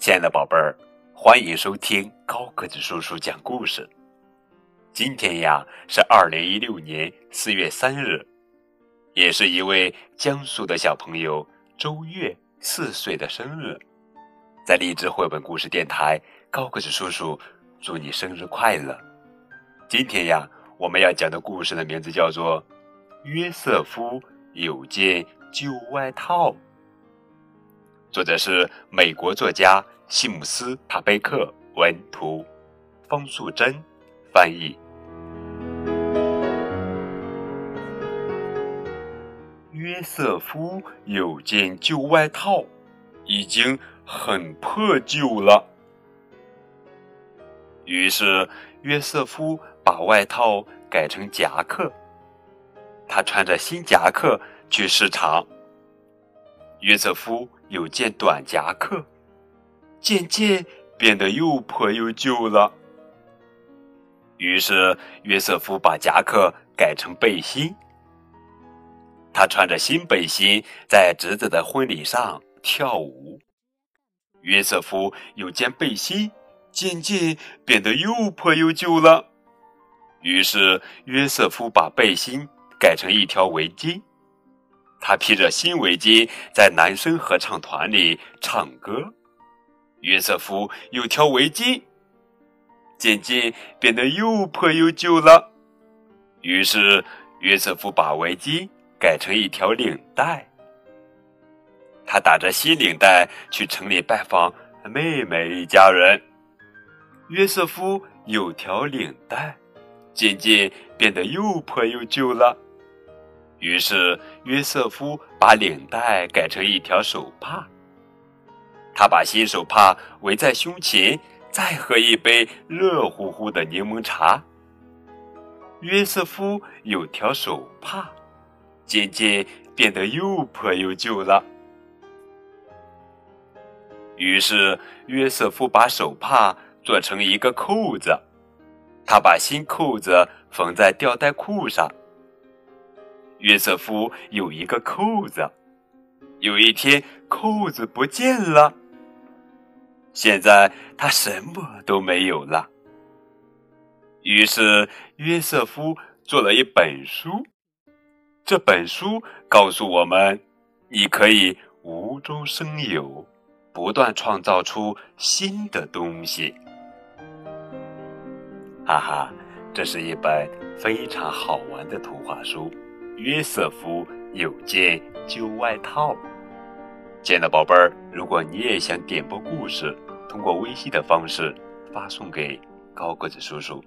亲爱的宝贝儿，欢迎收听高个子叔叔讲故事。今天呀是二零一六年四月三日，也是一位江苏的小朋友周月四岁的生日。在励志绘本故事电台，高个子叔叔祝你生日快乐！今天呀，我们要讲的故事的名字叫做《约瑟夫有件旧外套》，作者是美国作家西姆斯·塔贝克，文图，方素珍翻译。约瑟夫有件旧外套，已经很破旧了。于是约瑟夫把外套改成夹克。他穿着新夹克去市场。约瑟夫有件短夹克，渐渐变得又破又旧了。于是约瑟夫把夹克改成背心。他穿着新背心，在侄子的婚礼上跳舞。约瑟夫有件背心，渐渐变得又破又旧了。于是约瑟夫把背心改成一条围巾。他披着新围巾，在男生合唱团里唱歌。约瑟夫有条围巾，渐渐变得又破又旧了。于是约瑟夫把围巾。改成一条领带，他打着新领带去城里拜访妹妹一家人。约瑟夫有条领带，渐渐变得又破又旧了。于是约瑟夫把领带改成一条手帕，他把新手帕围在胸前，再喝一杯热乎乎的柠檬茶。约瑟夫有条手帕。渐渐变得又破又旧了。于是约瑟夫把手帕做成一个扣子，他把新扣子缝在吊带裤上。约瑟夫有一个扣子，有一天扣子不见了。现在他什么都没有了。于是约瑟夫做了一本书。这本书告诉我们，你可以无中生有，不断创造出新的东西。哈哈，这是一本非常好玩的图画书。约瑟夫有件旧外套。亲爱的宝贝儿，如果你也想点播故事，通过微信的方式发送给高个子叔叔，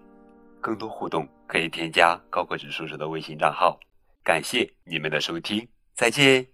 更多互动可以添加高个子叔叔的微信账号。感谢你们的收听，再见。